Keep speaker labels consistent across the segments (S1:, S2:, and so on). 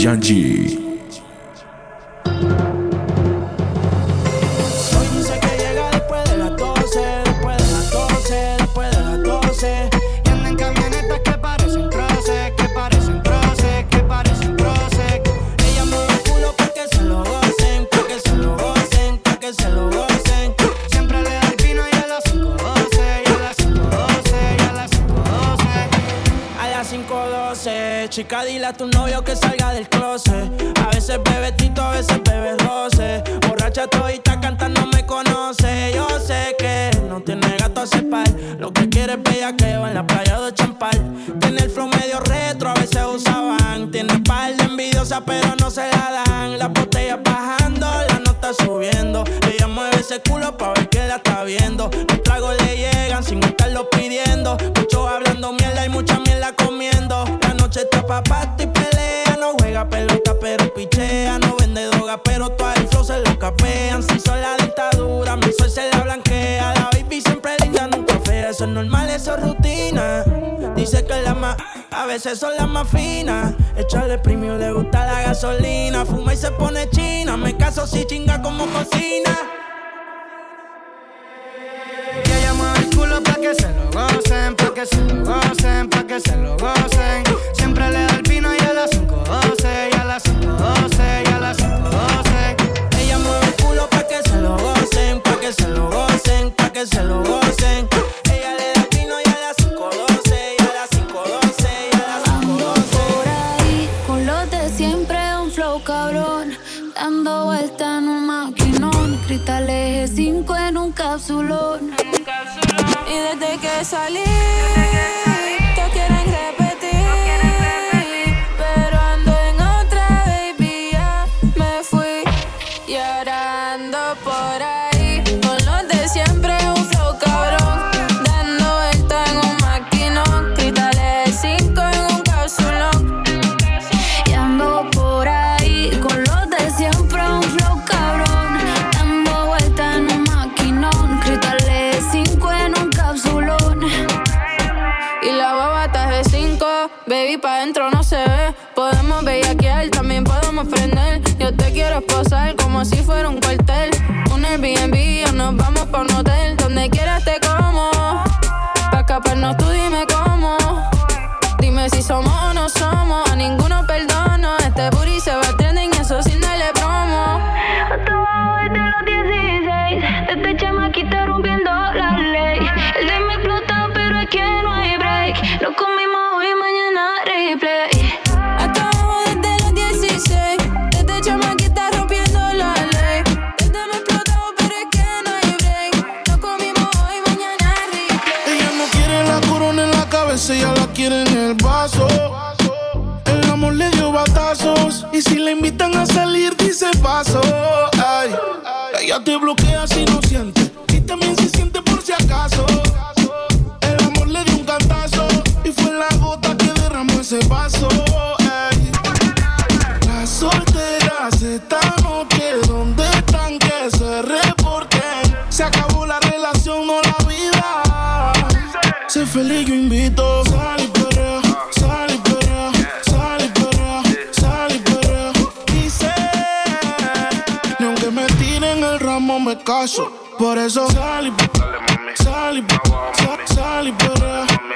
S1: Yanji.
S2: Pichea. No vende droga, pero todo el flow se lo capean. Si son la dictadura, mi sol se la blanquea. La baby siempre linda, nunca fea. Eso es normal, eso es rutina. Dice que la más, a veces son las más finas. Echarle premio, le gusta la gasolina. Fuma y se pone china. Me caso si chinga como cocina.
S3: Que ella mueve el culo pa' que se lo gocen, pa' que se lo gocen, pa' que se lo gocen. Siempre le da el vino y a las 5.12, y a las 5.12, y a las 5.12.
S2: Ella mueve el culo pa' que se lo gocen, pa' que se lo gocen, pa' que se lo gocen. Ella le da el vino y a las 5.12, y a las 5.12, y a las 5.12.
S4: Por ahí, con los de siempre, un flow cabrón. Dando vuelta en un maquinón. Cristales 5 en un capsulón. Y desde que salí
S5: te
S6: bloquea si no siente. Y también se siente por si acaso. El amor le dio un cantazo. Y fue la gota que derramó ese vaso. Ay, las solteras esta noche, ¿dónde están que se reporten? Se acabó la relación, no la vida. Sé feliz, Por eso sal y sal y sal y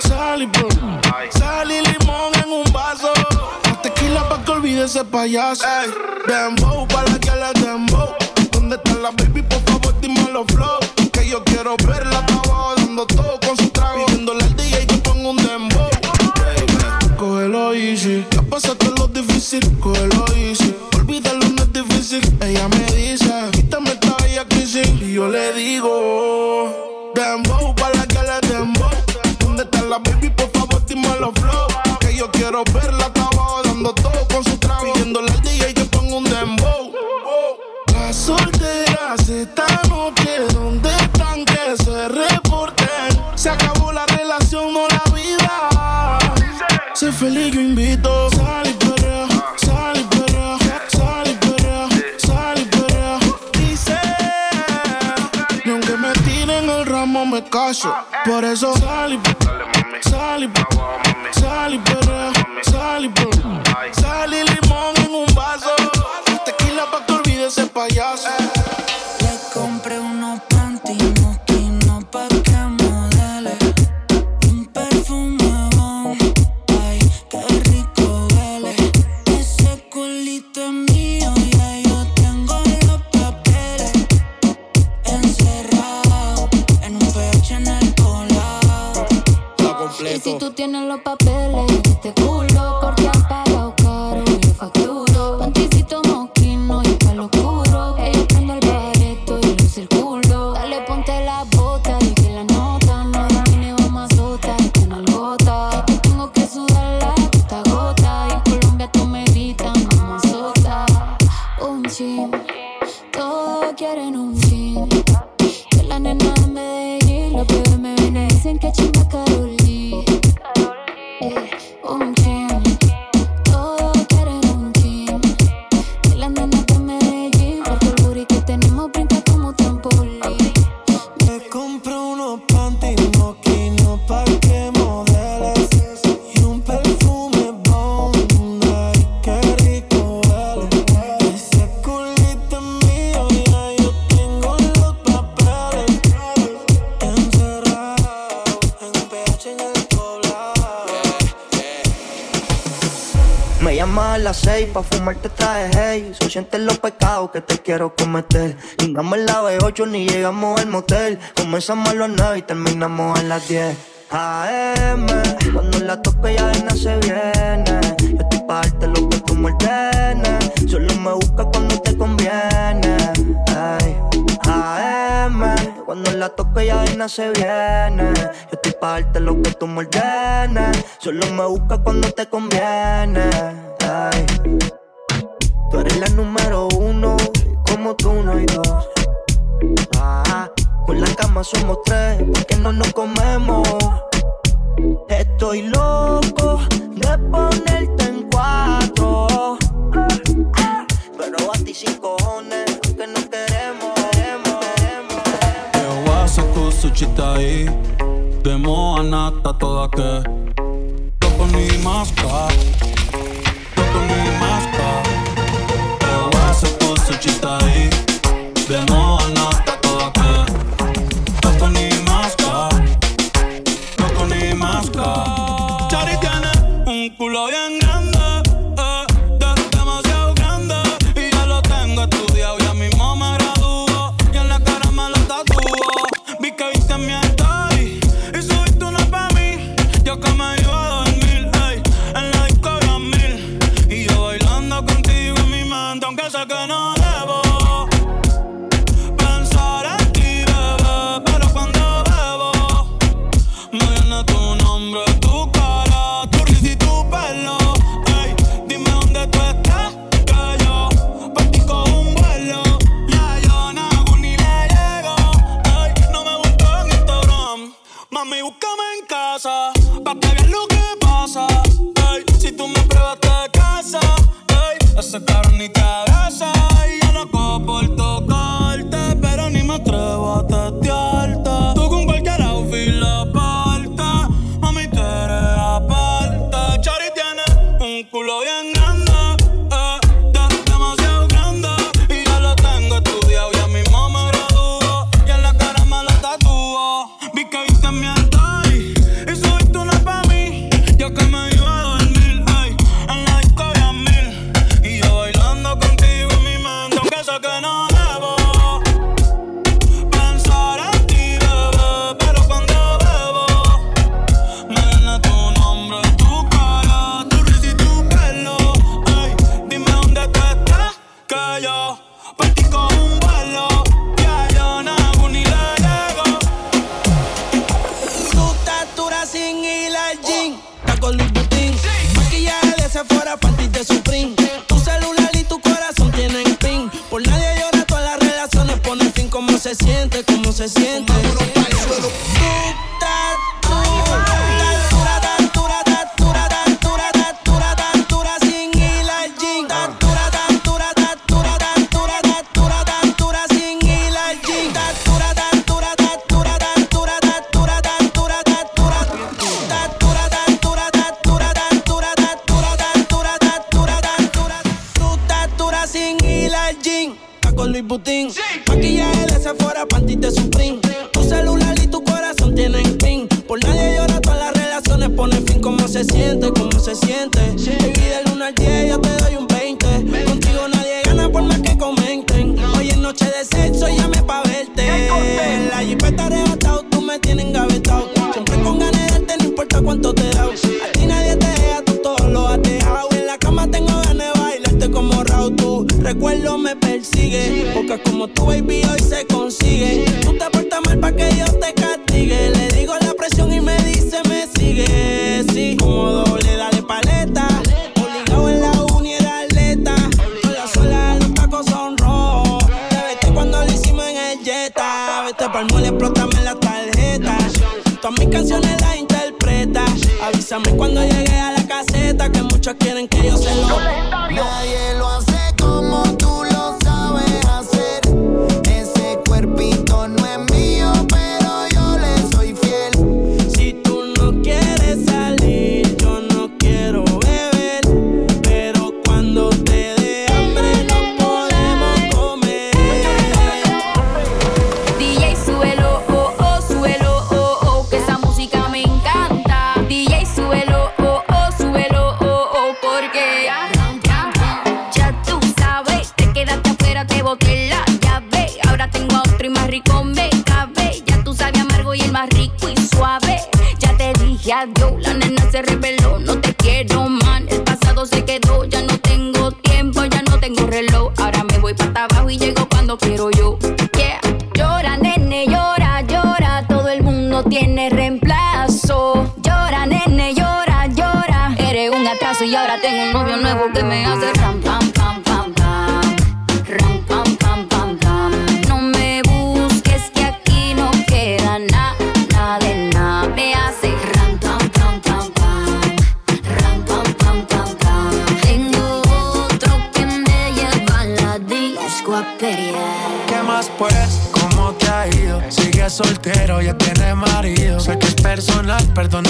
S6: sal y sal y limón en un vaso. tequila pa' que olvide ese payaso. Ey, dembow pa' la que le dembow. ¿Dónde está la baby? Por favor, dime los flow. Que yo quiero verla abajo dando todo ramo me caso. Por eso sal y
S7: sientes los pecados que te quiero cometer. Llegamos en la B8 ni llegamos al motel. Comenzamos a las 9 y terminamos a las 10. AM, cuando la toco ya de se viene. Yo estoy pa' darte lo que tú me ordenes. Solo me busca cuando te conviene. Ay, AM, cuando la toco ya de se viene. Yo estoy pa' darte lo que tú me ordenes. Solo me busca cuando te conviene. Tú eres la número uno, como tú no hay dos. Ah, con la cama somos tres, porque no nos comemos. Estoy loco de ponerte en cuatro. Pero a ti sin cojones, que no queremos, queremos, queremos.
S8: Eu acho que o sushi tá aí. Demo a nata toda que. Tô con mi sucita ahí.
S1: Louis Vuitton
S9: Bésame cuando
S4: nuevo que me hace ram, pam, pam, pam, pam. Ram, pam, pam, pam, pam. No me busques que aquí no queda nada, nada de nada. Me hace ram, pam, pam, pam, pam. Ram, pam, pam, pam, pam. Tengo otro que me lleva a la disco a pelear.
S10: ¿Qué más pues? ¿Cómo te ha ido? Sigue soltero, ya tiene marido. Sé que es personal, perdón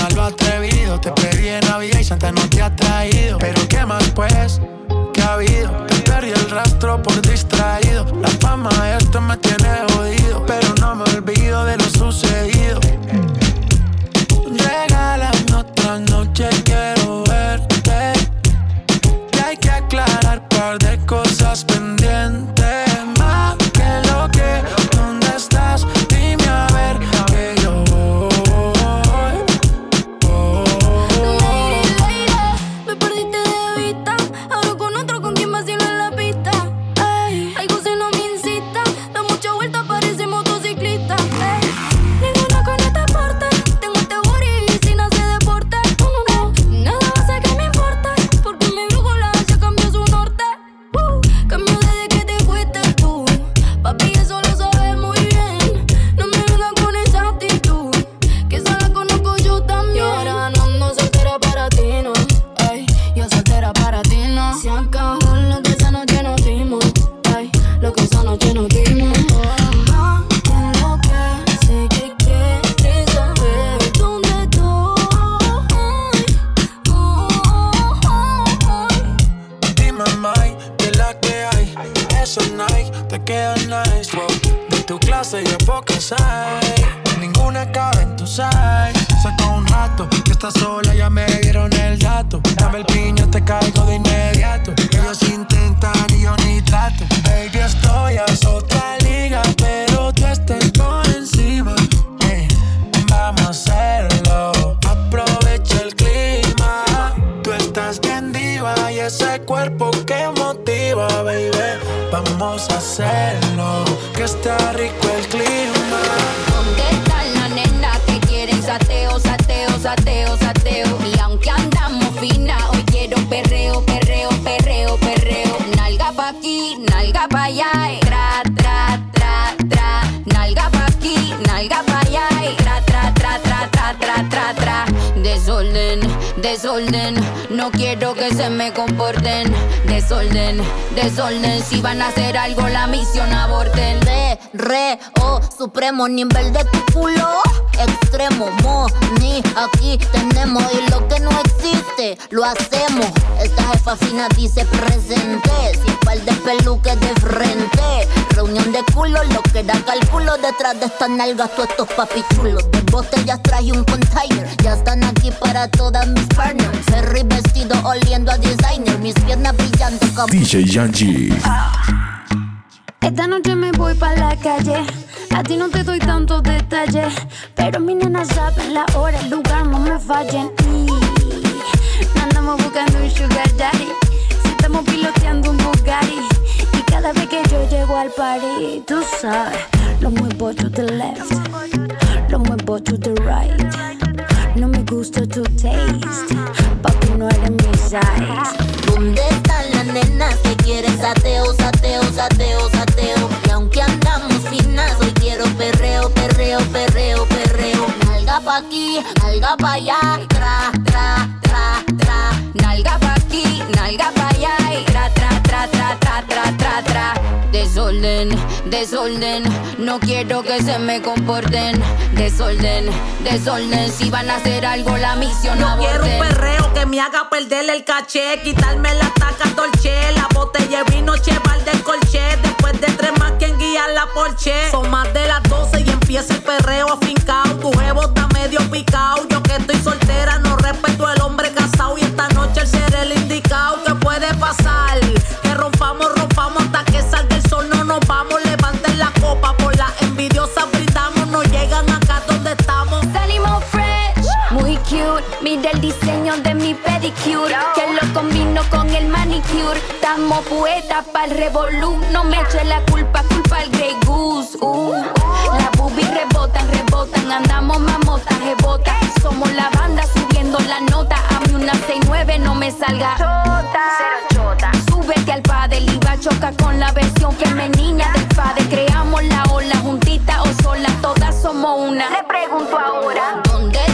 S10: Que está sola, ya me dieron el dato. Dame el piño, te caigo de inmediato. Ellos intentan y yo ni trato. Baby, estoy a otra liga, pero
S4: desorden. No quiero que se me comporten. Desorden, desorden. Si van a hacer algo, la misión aborten.
S11: Re, re, o, oh, supremo nivel de tu culo. Extremo, mo, ni aquí tenemos. Y lo que no existe, lo hacemos. Esta jefa fina dice presente. Sin par de peluques de frente. Reunión de culo, lo que da cálculo. Detrás de estas nalgas, tú estos papichulos. De botellas traje un container. Ya están aquí para todas mis partes Ferry vestido oliendo a designer, mis piernas brillando como
S12: DJ Yanji.
S2: Esta noche me voy para la calle. A ti no te doy tantos detalles, pero mi nena saben la hora, el lugar, no me fallen. Y andamos buscando un sugar daddy. Si estamos piloteando un Bugatti. Y cada vez que yo llego al party, tú sabes, lo muevo to the left, to the right. No me gusta tu taste, papi no eres mi size.
S11: ¿Dónde están las nenas que quieren sateo, sateo, sateo, sateo? Y aunque andamos finas, hoy quiero perreo, perreo, perreo, perreo. Nalga pa' aquí, nalga pa' allá, tra,
S9: Desorden, desorden, no quiero que se me comporten. Desorden, desorden, si van a hacer algo la misión
S13: Yo quiero un perreo que me haga perder el caché, quitarme la taca dolce, la botella de vino cheval del colche. Después de tres más, quien guía la porche. Son más de las 12 y empieza el perreo afincao. Tu huevo está medio picao. Yo que estoy soltera, no respeto al hombre casado. Y esta noche el ser el indicado. ¿Qué puede pasar? Que rompamos, rompamos hasta
S2: cute. Mira el diseño de mi pedicure, que lo combino con el manicure. Estamos poetas para el revolú. No me eche la culpa, culpa al Grey Goose. Uh. Las boobies rebotan, rebotan. Andamos mamotas, rebotas. Somos la banda subiendo la nota. A mí una 69 no me salga. Chota. Súbete al padel y va a chocar con la versión femenina del padre. Creamos la ola juntita o sola. Todas somos una. Le pregunto ahora.
S9: ¿Dónde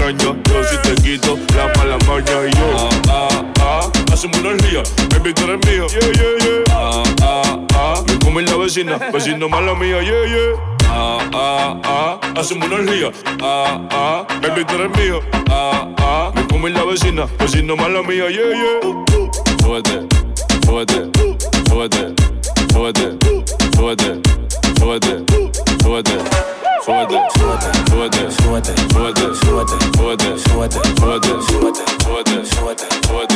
S14: extrañas. Yo si te quito la mala maña y yo. Ah, ah, ah. Hacemos una energía, baby, tú eres mío. Yeah, yeah, yeah. Ah, ah, ah. Me come la vecina, vecino mala mía, yeah, yeah. Ah, ah, ah, hacemos una orgía. Ah, ah, baby, tú eres. Ah, ah, me come la vecina, vecino mala mía, yeah, yeah. Súbete, súbete, súbete, súbete, súbete, súbete, súbete, súbete, súbete, súbete,
S10: súbete,
S14: súbete,
S10: súbete,
S14: súbete,
S10: súbete,
S14: súbete,
S10: súbete,
S14: súbete,
S10: súbete.
S14: súbete, súbete.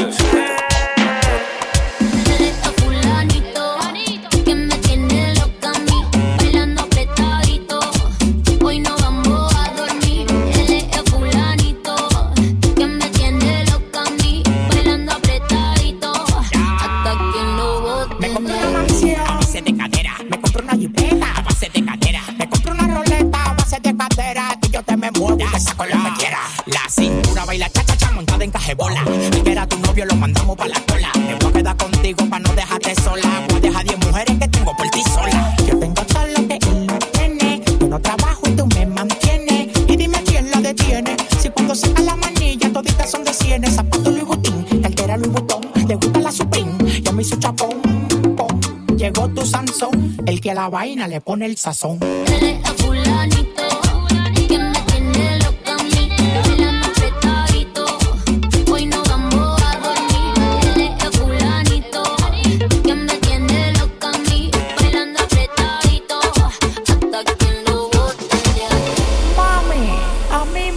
S13: vaina le pone el sazón.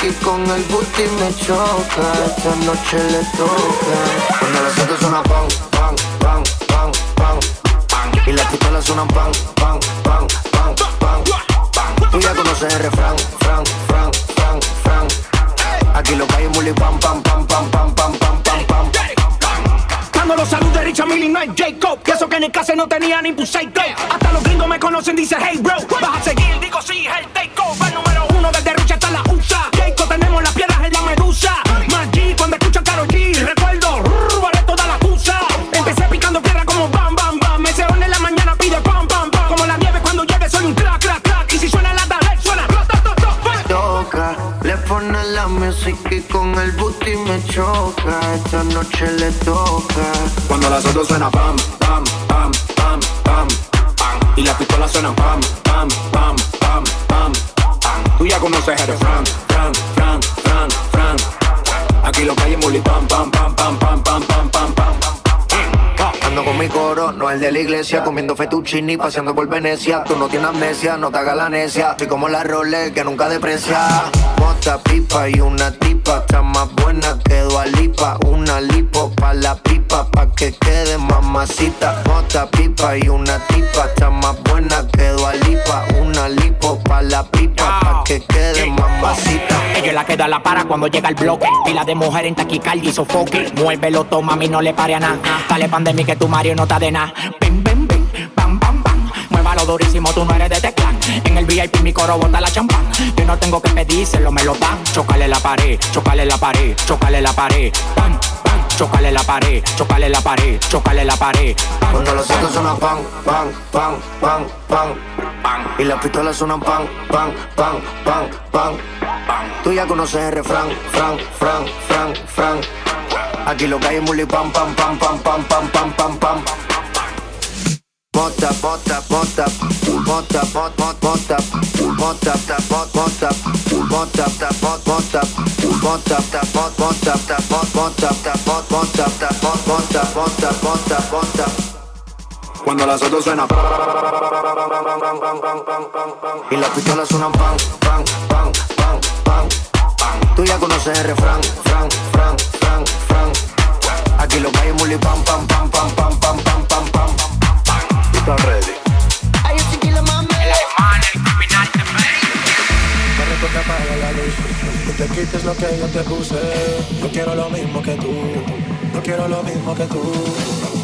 S15: que
S16: con el booty me choca. Esta noche le toca. Cuando las autos suenan pan, pan, pan, pan, pan. Y las pistolas suenan pan, pan, pan, pan, pan. Tú ya conoces el refrán, fran, fran, fran, fran. Aquí lo pam, pam, pam, pam,
S17: Jacob. Que eso que en el caso no tenía ni puse Hasta los gringos me conocen, dice hey bro. Vas a seguir,
S16: Esta noche le toca.
S17: Cuando las otras suena pam, pam, pam, pam, pam. Y las pistolas suenan pam, pam, pam, pam, pam. Tú ya conoces el Fran, Fran, Fran, Fran, Fran. Aquí lo es muli pam, pam, pam, pam,
S16: coro, no el de la iglesia, comiendo fettuccini, paseando por Venecia. Tú no tienes amnesia, no te hagas la necia. Estoy como la Rolex que nunca deprecia. Mota, pipa y una tipa, está más buena que Dualipa. Una lipo pa' la pipa, pa' que quede mamacita. Mota, pipa y una tipa, está más buena que Dualipa. Una lipo pa' la pipa, pa' que quede mamacita.
S13: Ella la queda la para cuando llega el bloque. Pila de mujer en taquicardia y sofoque. Muévelo, toma, mami, no le pare a nada. Dale pandemia que tu Mario no está de nada. Bim, bim, bim, bam, bam, bam. Muévalo durísimo, tú no eres de teclán. En el VIP mi coro bota la champán. Yo no tengo que pedírselo, me lo dan. Chocale la pared, chocale la pared, chocale la pared. Pam, chocale la pared, chocale la pared, chocale la pared.
S16: Cuando los autos suenan pan, pan, pan, pan, pan, pan. Y las pistolas suenan pan, pan, pan, pan, pan, pan. Tú ya conoces el refrán, fran, fran, fran, fran. Aquí lo que hay es muli pam, pam, pam, pam, pam, pam, pam, pam, pam. Mota, mota, mota, mota, mota, mota, mota, ta, mota, mota, mota, ta, mota, mota, mota, ta, mota, ta, mota, ta, mota, ta, mota, mota, mota, mota.
S17: Cuando las autos suenan.
S16: Y las pistolas suenan pan, pan, pan, pan, pan. Tú ya conoces el refrán, fran, fran, fran, fran. Aquí lo que hay es pam, pam, pam, pam, pam, pam, pam, pam, pam
S17: está ready.
S16: Are you thinking of
S13: my man? El criminante,
S10: Corre porque apaga la luz. No
S6: te quites lo que yo te puse. Yo quiero lo mismo que tú. Yo quiero lo mismo que tú.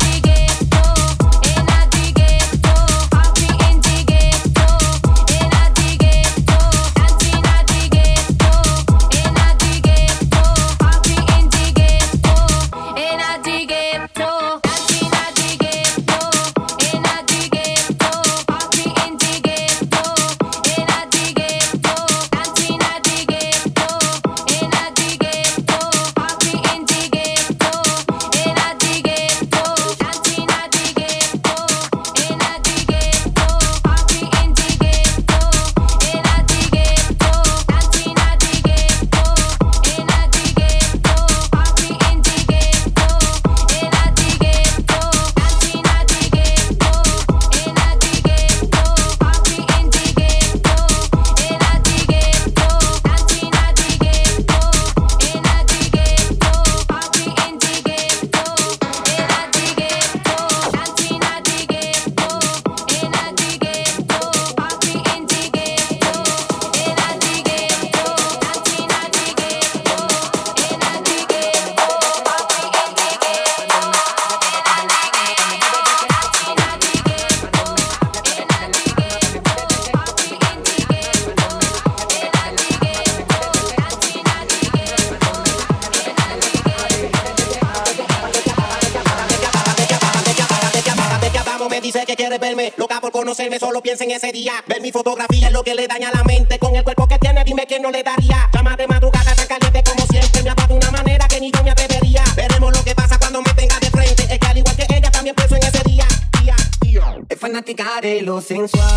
S18: fanática de lo sensual.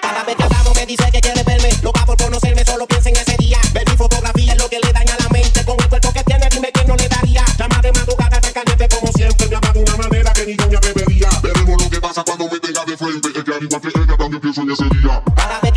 S19: Cada vez que hablamos me dice que quiere verme. Loca por conocerme, solo piensa en ese día. Ver mi fotografía es lo que le daña la mente. Con el cuerpo que tiene, dime quién no le daría. Llama de madrugada tan caliente como siempre. Me ama de una manera que ni yo me atrevería.
S20: Veremos lo que pasa cuando me tenga de frente. Es que al igual que ella también pienso en ese día.
S19: Cada vez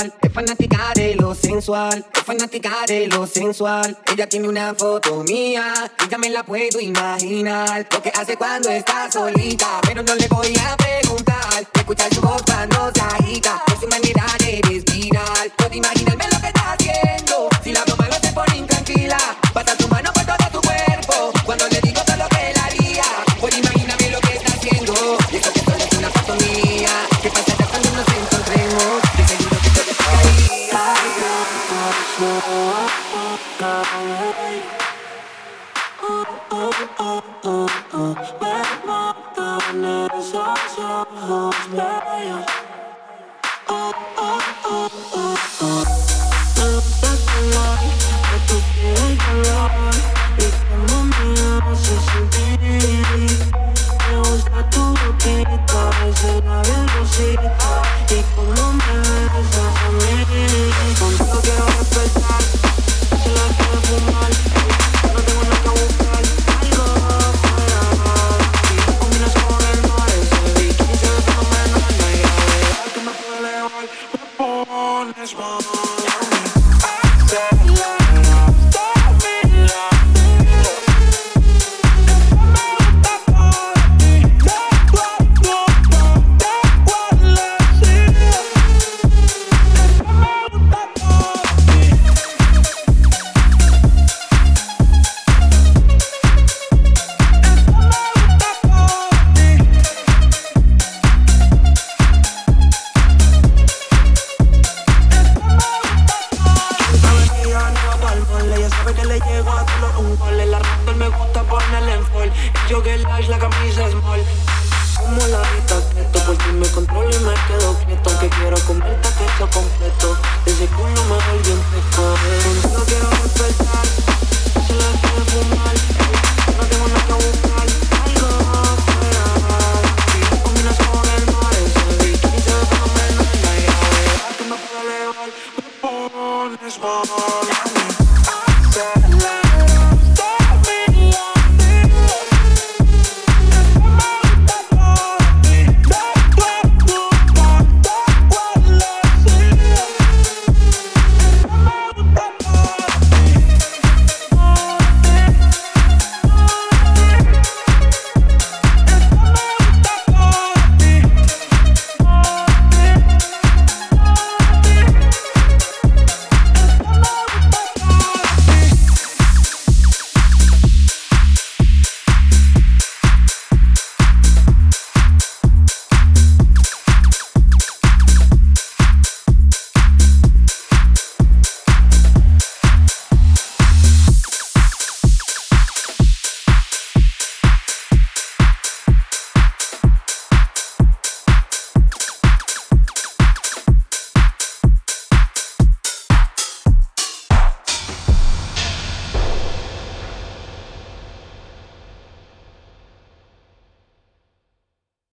S18: sensual, es lo sensual, es fanática de lo sensual. Ella tiene una foto mía y ya me la puedo imaginar. Lo que hace cuando está solita, pero no le voy a preguntar.
S21: Thank you.